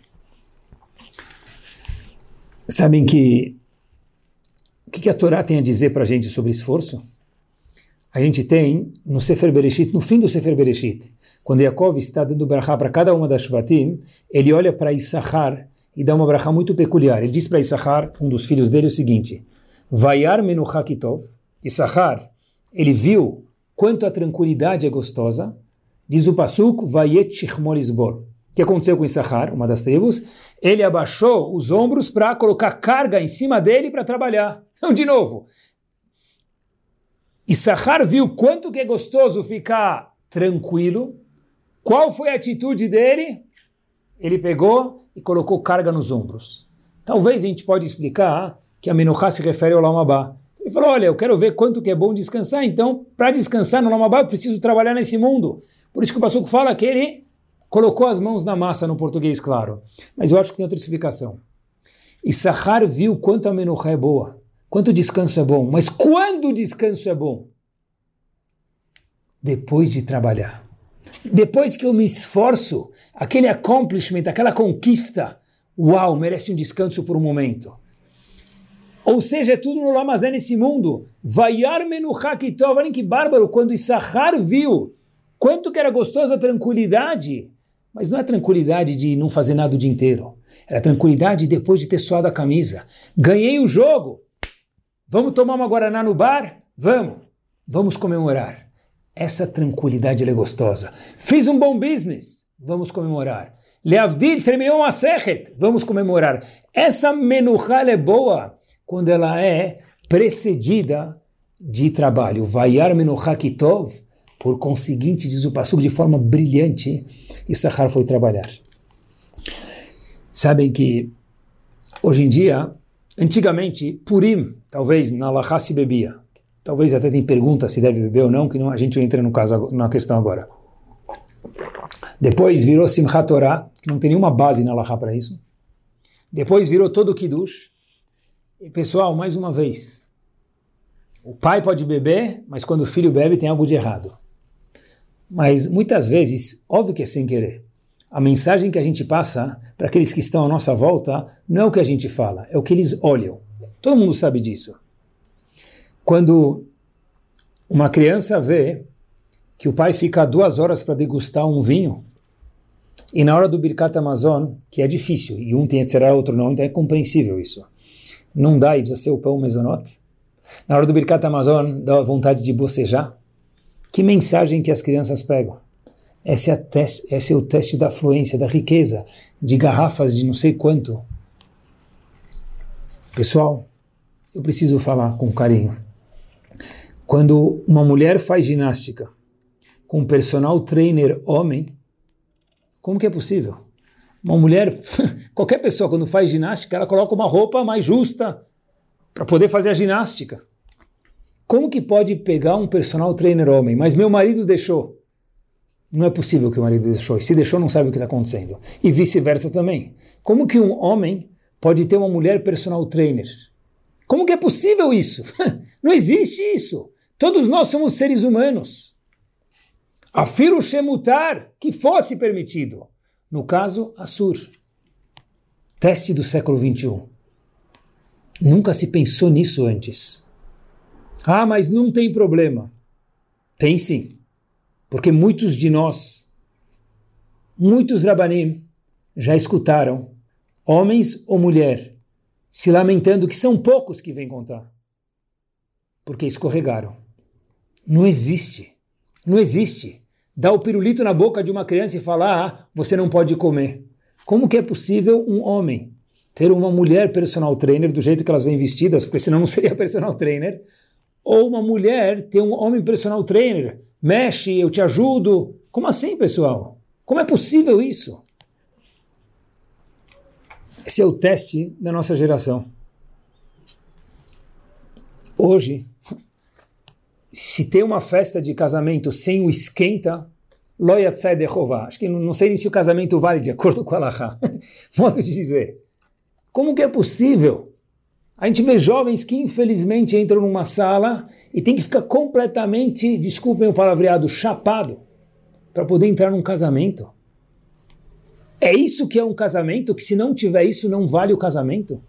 Sabem que o que a Torá tem a dizer para a gente sobre esforço? a gente tem no Sefer Bereshit, no fim do Sefer Bereshit, quando Yaakov está dando brachá para cada uma das Shvatim, ele olha para Issachar e dá uma brachá muito peculiar. Ele diz para Issachar, um dos filhos dele, o seguinte, Vayar menuchakitov, Issachar, ele viu quanto a tranquilidade é gostosa, diz o Pasuk, Vayet Shichmolisbor. O que aconteceu com Issachar, uma das tribos? Ele abaixou os ombros para colocar carga em cima dele para trabalhar. Então, de novo, Sahar viu quanto que é gostoso ficar tranquilo. Qual foi a atitude dele? Ele pegou e colocou carga nos ombros. Talvez a gente pode explicar que a Menuchá se refere ao Lamabá. Ele falou, olha, eu quero ver quanto que é bom descansar, então para descansar no Lamabá eu preciso trabalhar nesse mundo. Por isso que o Passuco fala que ele colocou as mãos na massa no português, claro. Mas eu acho que tem outra explicação. Sahar viu quanto a Menuchá é boa. Quanto descanso é bom. Mas quando o descanso é bom? Depois de trabalhar. Depois que eu me esforço, aquele accomplishment, aquela conquista, uau, merece um descanso por um momento. Ou seja, é tudo no Lamazé nesse mundo. Vaiar menuchakitov, olhem que bárbaro, quando Issachar viu quanto que era gostosa a tranquilidade, mas não é tranquilidade de não fazer nada o dia inteiro. Era tranquilidade depois de ter suado a camisa. Ganhei o jogo. Vamos tomar uma Guaraná no bar? Vamos. Vamos comemorar. Essa tranquilidade é gostosa. Fiz um bom business? Vamos comemorar. Leavdil terminou uma sechet? Vamos comemorar. Essa menuchá é boa quando ela é precedida de trabalho. Vayar menuchá kitov, por conseguinte, diz o Passuco de forma brilhante, Issachar foi trabalhar. Sabem que hoje em dia Antigamente, Purim, talvez na Laha se bebia. Talvez até tem pergunta se deve beber ou não, que não, a gente entra no caso, na questão agora. Depois virou Simchat Torah, que não tem nenhuma base na Laha para isso. Depois virou todo o Kiddush. E pessoal, mais uma vez, O pai pode beber, mas quando o filho bebe tem algo de errado. Mas muitas vezes, óbvio que é sem querer. A mensagem que a gente passa para aqueles que estão à nossa volta não é o que a gente fala, é o que eles olham. Todo mundo sabe disso. Quando uma criança vê que o pai fica duas horas para degustar um vinho, e na hora do Birkat Amazon, que é difícil, e um tem que ser outro não, então é compreensível isso. Não dá e precisa ser o pão mesonote. Na hora do Birkat Amazon, dá vontade de bocejar. Que mensagem que as crianças pegam? Esse é, teste, esse é o teste da fluência, da riqueza, de garrafas de não sei quanto. Pessoal, eu preciso falar com carinho. Quando uma mulher faz ginástica com um personal trainer homem, como que é possível? Uma mulher, qualquer pessoa quando faz ginástica, ela coloca uma roupa mais justa para poder fazer a ginástica. Como que pode pegar um personal trainer homem? Mas meu marido deixou. Não é possível que o marido deixou. E se deixou, não sabe o que está acontecendo. E vice-versa também. Como que um homem pode ter uma mulher personal trainer? Como que é possível isso? não existe isso. Todos nós somos seres humanos. Afiro Shemutar, que fosse permitido. No caso, Assur. Teste do século 21. Nunca se pensou nisso antes. Ah, mas não tem problema. Tem sim. Porque muitos de nós, muitos Rabanim, já escutaram, homens ou mulher, se lamentando que são poucos que vêm contar. Porque escorregaram. Não existe. Não existe. Dar o pirulito na boca de uma criança e falar, ah, você não pode comer. Como que é possível um homem ter uma mulher personal trainer do jeito que elas vêm vestidas, porque senão não seria personal trainer, ou uma mulher ter um homem personal trainer, mexe, eu te ajudo. Como assim, pessoal? Como é possível isso? Esse é o teste da nossa geração. Hoje, se tem uma festa de casamento sem o esquenta, loyatzai dechová. Acho que não, não sei nem se o casamento vale de acordo com a Laha. Modo de dizer. Como que é possível a gente vê jovens que infelizmente entram numa sala e tem que ficar completamente, desculpem o palavreado, chapado para poder entrar num casamento. É isso que é um casamento? Que se não tiver isso, não vale o casamento?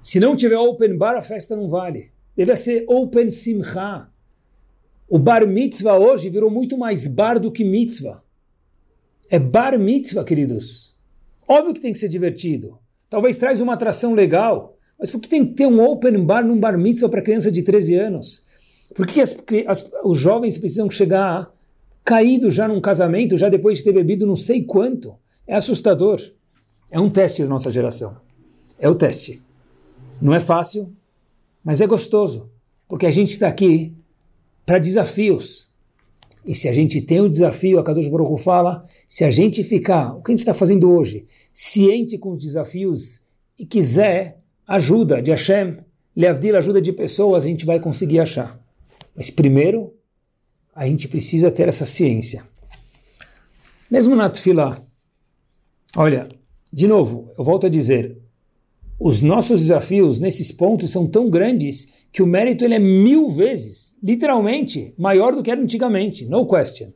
Se não tiver open bar, a festa não vale. Deve ser open simcha. O bar mitzvah hoje virou muito mais bar do que mitzvah. É bar mitzvah, queridos. Óbvio que tem que ser divertido. Talvez traz uma atração legal. Mas por que tem que ter um open bar num bar mitzvah para criança de 13 anos? Por que as, as, os jovens precisam chegar caído já num casamento, já depois de ter bebido não sei quanto? É assustador. É um teste da nossa geração. É o teste. Não é fácil, mas é gostoso. Porque a gente está aqui para desafios. E se a gente tem o desafio, a Kadosh Baruch fala, se a gente ficar, o que a gente está fazendo hoje, ciente com os desafios e quiser ajuda de Hashem, Leavdil, ajuda de pessoas, a gente vai conseguir achar. Mas primeiro, a gente precisa ter essa ciência. Mesmo na Tfilah, olha, de novo, eu volto a dizer, os nossos desafios nesses pontos são tão grandes que o mérito ele é mil vezes, literalmente, maior do que era antigamente, no question.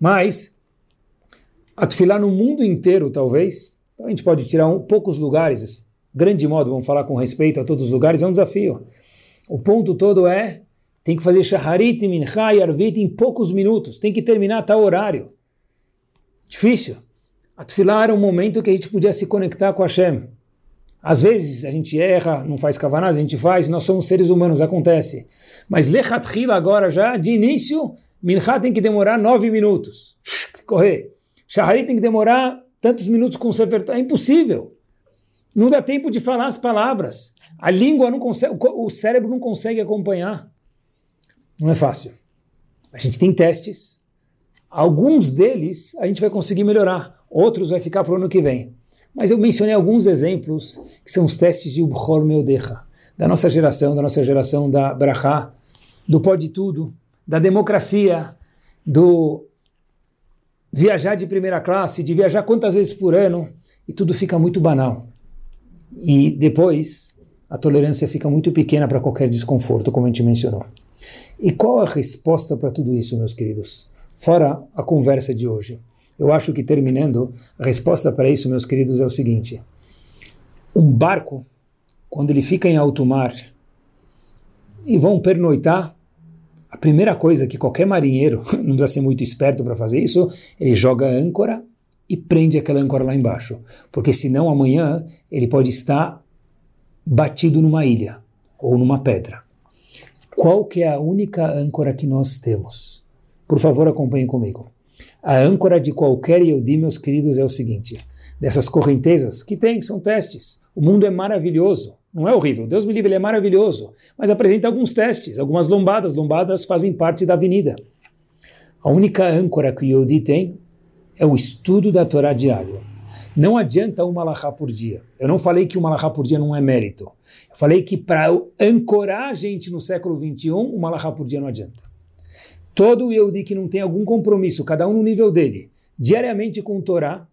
Mas a no mundo inteiro, talvez, a gente pode tirar um, poucos lugares, grande modo, vamos falar com respeito a todos os lugares, é um desafio. O ponto todo é, tem que fazer shaharit, mincha e arvit em poucos minutos, tem que terminar tal horário. Difícil. A era um momento que a gente podia se conectar com Hashem. Às vezes a gente erra, não faz kavanás, a gente faz, nós somos seres humanos, acontece. Mas lechatchila agora já, de início, mincha tem que demorar nove minutos. Correr. Shaharit tem que demorar tantos minutos com o Sefer É impossível. Não dá tempo de falar as palavras. A língua não consegue, o cérebro não consegue acompanhar. Não é fácil. A gente tem testes. Alguns deles a gente vai conseguir melhorar. Outros vai ficar para o ano que vem. Mas eu mencionei alguns exemplos que são os testes de Ubhor Meodecha, da nossa geração, da nossa geração da Brachá, do pode tudo, da democracia, do viajar de primeira classe, de viajar quantas vezes por ano, e tudo fica muito banal. E depois a tolerância fica muito pequena para qualquer desconforto, como a gente mencionou. E qual a resposta para tudo isso, meus queridos? Fora a conversa de hoje. Eu acho que terminando, a resposta para isso, meus queridos, é o seguinte: um barco, quando ele fica em alto mar e vão pernoitar, a primeira coisa que qualquer marinheiro, não precisa ser muito esperto para fazer isso, ele joga a âncora e prende aquela âncora lá embaixo. Porque senão amanhã ele pode estar batido numa ilha ou numa pedra. Qual que é a única âncora que nós temos? Por favor, acompanhem comigo. A âncora de qualquer Yehudi, meus queridos, é o seguinte: dessas correntezas que tem, são testes. O mundo é maravilhoso, não é horrível. Deus me livre, ele é maravilhoso, mas apresenta alguns testes, algumas lombadas. Lombadas fazem parte da avenida. A única âncora que o Yehudi tem é o estudo da Torá diário. Não adianta uma alahá por dia. Eu não falei que uma alahá por dia não é mérito. Eu falei que para ancorar a gente no século 21, uma alahá por dia não adianta. Todo Yehudi que não tem algum compromisso, cada um no nível dele, diariamente com o Torá,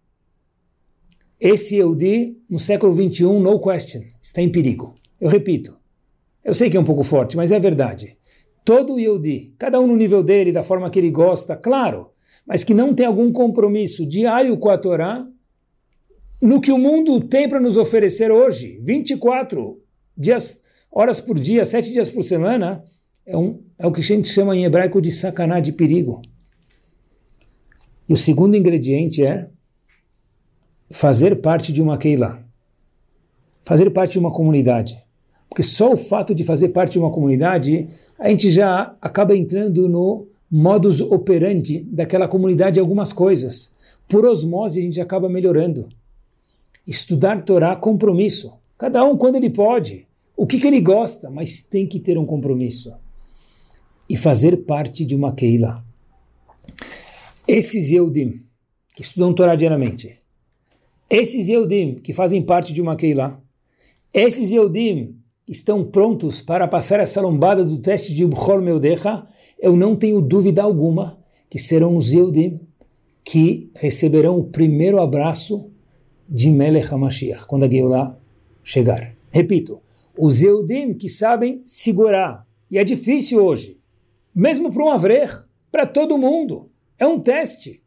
esse Yehudi, no século 21, no question, está em perigo. Eu repito, eu sei que é um pouco forte, mas é verdade. Todo Yehudi, cada um no nível dele, da forma que ele gosta, claro, mas que não tem algum compromisso diário com a Torá, no que o mundo tem para nos oferecer hoje, 24 dias, horas por dia, 7 dias por semana, é, um, é o que a gente chama em hebraico de sacaná, de perigo. E o segundo ingrediente é fazer parte de uma Keilah, fazer parte de uma comunidade. Porque só o fato de fazer parte de uma comunidade, a gente já acaba entrando no modus operandi daquela comunidade algumas coisas. Por osmose a gente acaba melhorando. Estudar Torá, compromisso. Cada um quando ele pode. O que, que ele gosta, mas tem que ter um compromisso. E fazer parte de uma Keila. Esses Yehudim, que estudam Torá diariamente, esses Yehudim que fazem parte de uma Keila, esses Yehudim estão prontos para passar essa lombada do teste de Bchol Meudecha, eu não tenho dúvida alguma que serão os Yehudim que receberão o primeiro abraço de Melech HaMashiach, quando a Geulah chegar. Repito, os Eudim que sabem segurar, e é difícil hoje, mesmo para um Avrer, para todo mundo, é um teste.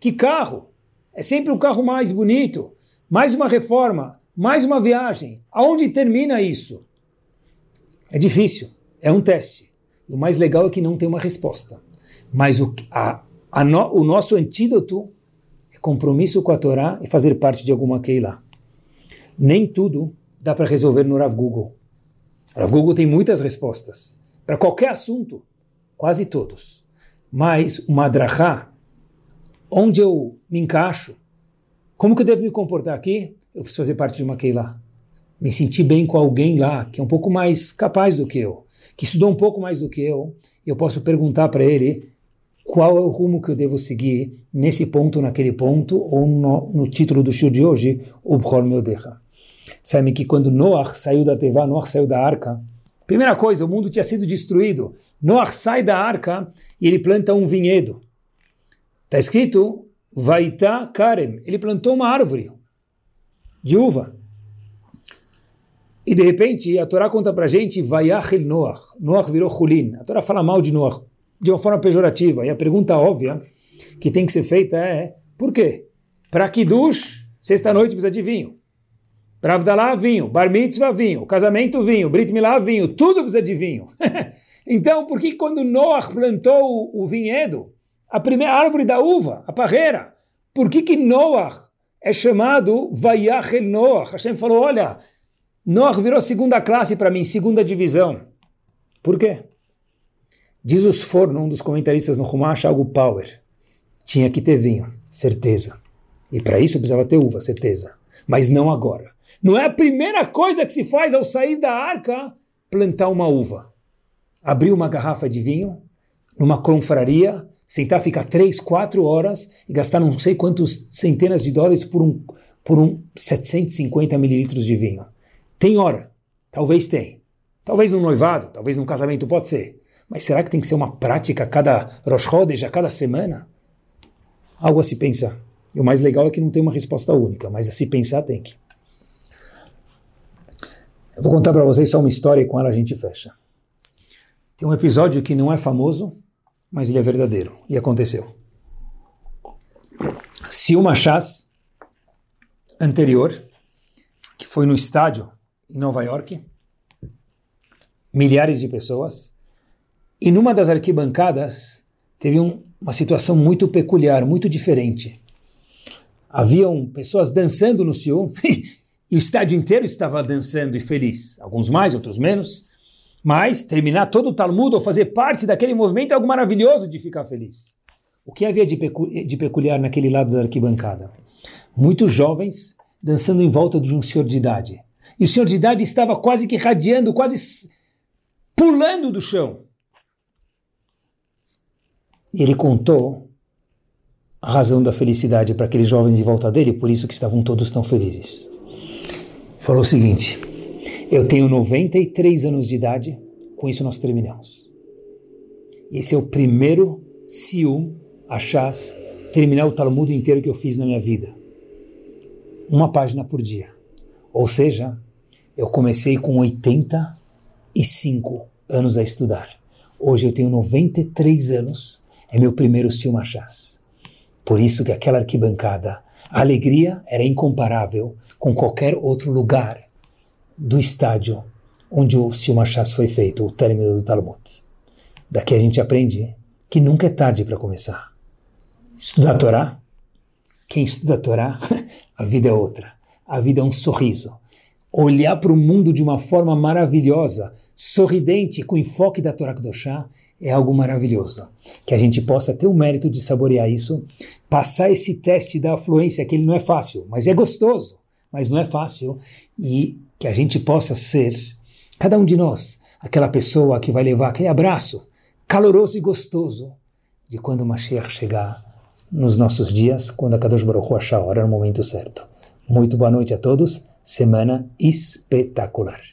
Que carro? É sempre o carro mais bonito, mais uma reforma, mais uma viagem. Aonde termina isso? É difícil, é um teste. O mais legal é que não tem uma resposta. Mas o, a, a no, o nosso antídoto compromisso com a Torá e fazer parte de alguma Keilah. Nem tudo dá para resolver no Rav Google. Rav Google tem muitas respostas para qualquer assunto, quase todos. Mas o Madrachá, onde eu me encaixo, como que eu devo me comportar aqui? Eu preciso fazer parte de uma Keilah. Me sentir bem com alguém lá que é um pouco mais capaz do que eu, que estudou um pouco mais do que eu, e eu posso perguntar para ele qual é o rumo que eu devo seguir nesse ponto, naquele ponto, ou no, no título do show de hoje, o Bchol Meodecha. Sabe que quando Noach saiu da Tevá, Noach saiu da arca, primeira coisa, o mundo tinha sido destruído. Noach sai da arca e ele planta um vinhedo. Está escrito, Vaita Karem, ele plantou uma árvore de uva. E de repente a Torá conta para gente, Vayachel Noach, Noach virou Hulin. A Torá fala mal de Noach, de uma forma pejorativa. E a pergunta óbvia que tem que ser feita é: por quê? Para Kiddush, sexta-noite precisa de vinho. Para Avdalá, vinho. Bar Mitzvah, vinho. Casamento, vinho. Brit Milá, vinho. Tudo precisa de vinho. então, por que quando Noah plantou o, vinhedo, a primeira árvore da uva, a parreira, por que que Noah é chamado Vayachel Noah? Hashem falou, olha, Noah virou segunda classe para mim, segunda divisão. Por quê? Diz os Forno, um dos comentaristas no Humash, algo power. Tinha que ter vinho, certeza. E para isso precisava ter uva, certeza. Mas não agora. Não é a primeira coisa que se faz ao sair da arca plantar uma uva. Abrir uma garrafa de vinho numa confraria, sentar, ficar três, quatro horas e gastar não sei quantos centenas de dólares por um, por um 750 mililitros de vinho. Tem hora, talvez tem. Talvez no noivado, talvez no casamento, pode ser. Mas será que tem que ser uma prática a cada Rosh Chodesh, a cada semana? Algo a se pensar. E o mais legal é que não tem uma resposta única, mas a se pensar tem que. Eu vou contar para vocês só uma história e com ela a gente fecha. Tem um episódio que não é famoso, mas ele é verdadeiro e aconteceu. Se uma chás anterior, que foi no estádio em Nova York, milhares de pessoas, e numa das arquibancadas teve um, uma situação muito peculiar, muito diferente. Haviam pessoas dançando no Sion e o estádio inteiro estava dançando e feliz. Alguns mais, outros menos. Mas terminar todo o Talmud ou fazer parte daquele movimento é algo maravilhoso de ficar feliz. O que havia de, pecu de peculiar naquele lado da arquibancada? Muitos jovens dançando em volta de um senhor de idade. E o senhor de idade estava quase que radiando, quase pulando do chão. E ele contou a razão da felicidade para aqueles jovens em volta dele, por isso que estavam todos tão felizes. Falou o seguinte: Eu tenho 93 anos de idade, com isso nós terminamos. Esse é o primeiro Sium, achás, terminar o Talmud inteiro que eu fiz na minha vida. Uma página por dia. Ou seja, eu comecei com 85 anos a estudar. Hoje eu tenho 93 anos, é meu primeiro Sium Achás. Por isso que aquela arquibancada, a alegria era incomparável com qualquer outro lugar do estádio onde o Silmachás foi feito, o término do Talmud. Daqui a gente aprende que nunca é tarde para começar. Estudar a Torá, quem estuda a Torá, a vida é outra. A vida é um sorriso. Olhar para o mundo de uma forma maravilhosa, sorridente, com enfoque da Torá Kedoshá, é algo maravilhoso. Que a gente possa ter o mérito de saborear isso, passar esse teste da afluência, que ele não é fácil, mas é gostoso, mas não é fácil, e que a gente possa ser, cada um de nós, aquela pessoa que vai levar aquele abraço caloroso e gostoso de quando o Mashiach chegar nos nossos dias, quando a Kadosh Baruch Hu achar a hora no momento certo. Muito boa noite a todos, semana espetacular.